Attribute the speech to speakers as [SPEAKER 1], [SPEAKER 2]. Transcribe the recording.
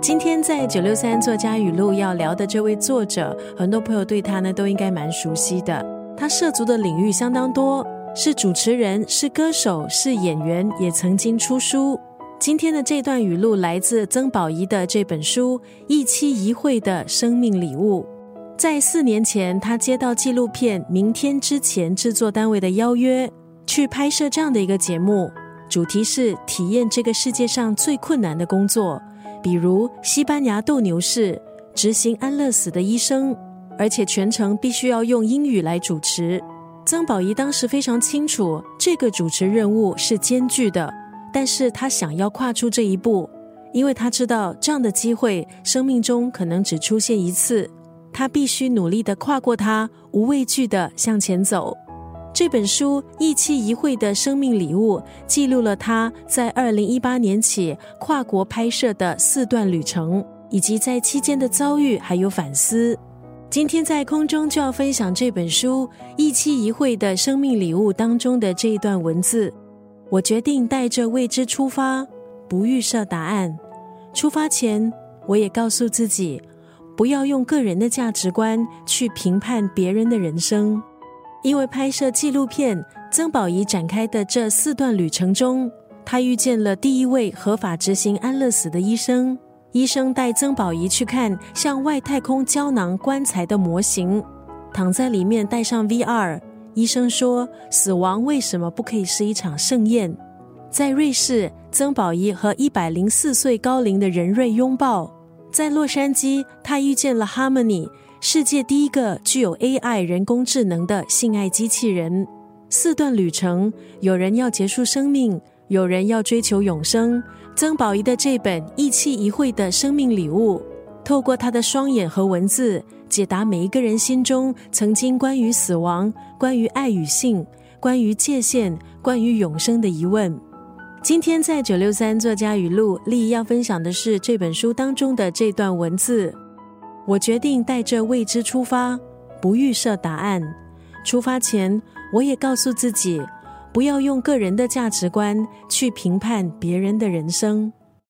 [SPEAKER 1] 今天在九六三作家语录要聊的这位作者，很多朋友对他呢都应该蛮熟悉的。他涉足的领域相当多，是主持人，是歌手，是演员，也曾经出书。今天的这段语录来自曾宝仪的这本书《一期一会的生命礼物》。在四年前，他接到纪录片《明天之前》制作单位的邀约，去拍摄这样的一个节目，主题是体验这个世界上最困难的工作，比如西班牙斗牛士、执行安乐死的医生，而且全程必须要用英语来主持。曾宝仪当时非常清楚，这个主持任务是艰巨的，但是他想要跨出这一步，因为他知道这样的机会生命中可能只出现一次。他必须努力的跨过它，无畏惧的向前走。这本书《一期一会的生命礼物》记录了他在二零一八年起跨国拍摄的四段旅程，以及在期间的遭遇还有反思。今天在空中就要分享这本书《一期一会的生命礼物》当中的这一段文字。我决定带着未知出发，不预设答案。出发前，我也告诉自己。不要用个人的价值观去评判别人的人生，因为拍摄纪录片曾宝仪展开的这四段旅程中，他遇见了第一位合法执行安乐死的医生。医生带曾宝仪去看像外太空胶囊棺材的模型，躺在里面戴上 VR。医生说：“死亡为什么不可以是一场盛宴？”在瑞士，曾宝仪和一百零四岁高龄的任瑞拥抱。在洛杉矶，他遇见了 Harmony，世界第一个具有 AI 人工智能的性爱机器人。四段旅程，有人要结束生命，有人要追求永生。曾宝仪的这本《一期一会的生命礼物》，透过他的双眼和文字，解答每一个人心中曾经关于死亡、关于爱与性、关于界限、关于永生的疑问。今天在九六三作家语录，丽要分享的是这本书当中的这段文字。我决定带着未知出发，不预设答案。出发前，我也告诉自己，不要用个人的价值观去评判别人的人生。